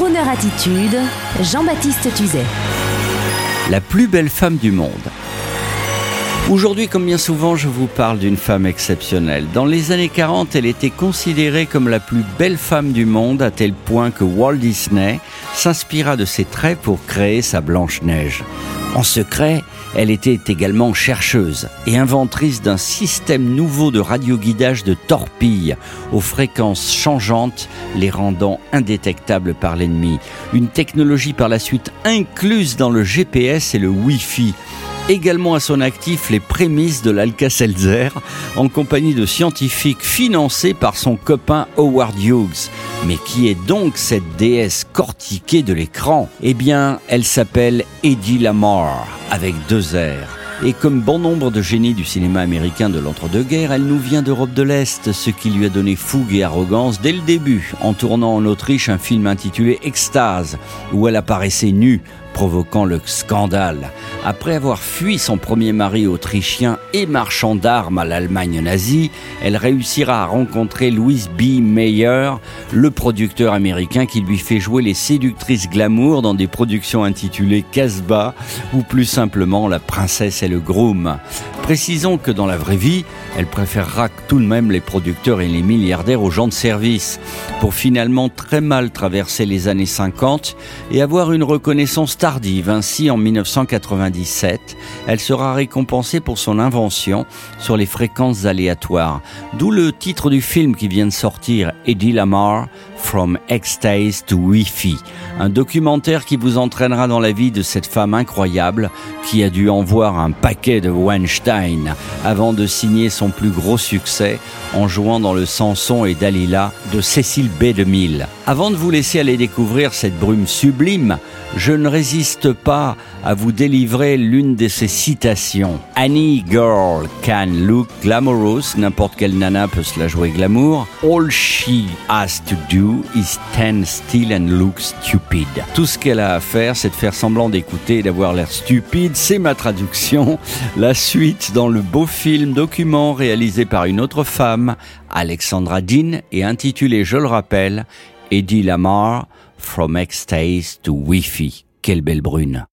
Crooner Attitude, Jean-Baptiste Tuzet. La plus belle femme du monde. Aujourd'hui, comme bien souvent, je vous parle d'une femme exceptionnelle. Dans les années 40, elle était considérée comme la plus belle femme du monde à tel point que Walt Disney s'inspira de ses traits pour créer sa Blanche-Neige. En secret, elle était également chercheuse et inventrice d'un système nouveau de radioguidage de torpilles aux fréquences changeantes, les rendant indétectables par l'ennemi. Une technologie par la suite incluse dans le GPS et le Wi-Fi également à son actif les prémices de l'Alka-Seltzer en compagnie de scientifiques financés par son copain Howard Hughes. Mais qui est donc cette déesse cortiquée de l'écran? Eh bien, elle s'appelle Eddie Lamar, avec deux R. Et comme bon nombre de génies du cinéma américain de l'entre-deux-guerres, elle nous vient d'Europe de l'Est, ce qui lui a donné fougue et arrogance dès le début, en tournant en Autriche un film intitulé Extase, où elle apparaissait nue, provoquant le scandale. Après avoir fui son premier mari autrichien et marchand d'armes à l'Allemagne nazie, elle réussira à rencontrer Louise B. Mayer, le producteur américain qui lui fait jouer les séductrices glamour dans des productions intitulées Casbah ou plus simplement La princesse et le groom. Précisons que dans la vraie vie, elle préférera tout de même les producteurs et les milliardaires aux gens de service, pour finalement très mal traverser les années 50 et avoir une reconnaissance tardive. Ainsi, en 1997, elle sera récompensée pour son invention sur les fréquences aléatoires, d'où le titre du film qui vient de sortir, Eddie Lamar, From Ecstasy to Wi-Fi, un documentaire qui vous entraînera dans la vie de cette femme incroyable qui a dû en voir un paquet de Weinstein avant de signer son plus gros succès en jouant dans le Samson et Dalila de Cécile B. 2000. Avant de vous laisser aller découvrir cette brume sublime, je ne résiste pas à vous délivrer l'une de ses citations. Any girl can look glamorous, n'importe quelle nana peut se la jouer glamour. All she has to do is stand still and look stupid. Tout ce qu'elle a à faire, c'est de faire semblant d'écouter et d'avoir l'air stupide. C'est ma traduction. La suite dans le beau film document réalisé par une autre femme, Alexandra Dean, et intitulé, je le rappelle, Eddie Lamar, From Ecstasy to Wi-Fi. Quelle belle brune.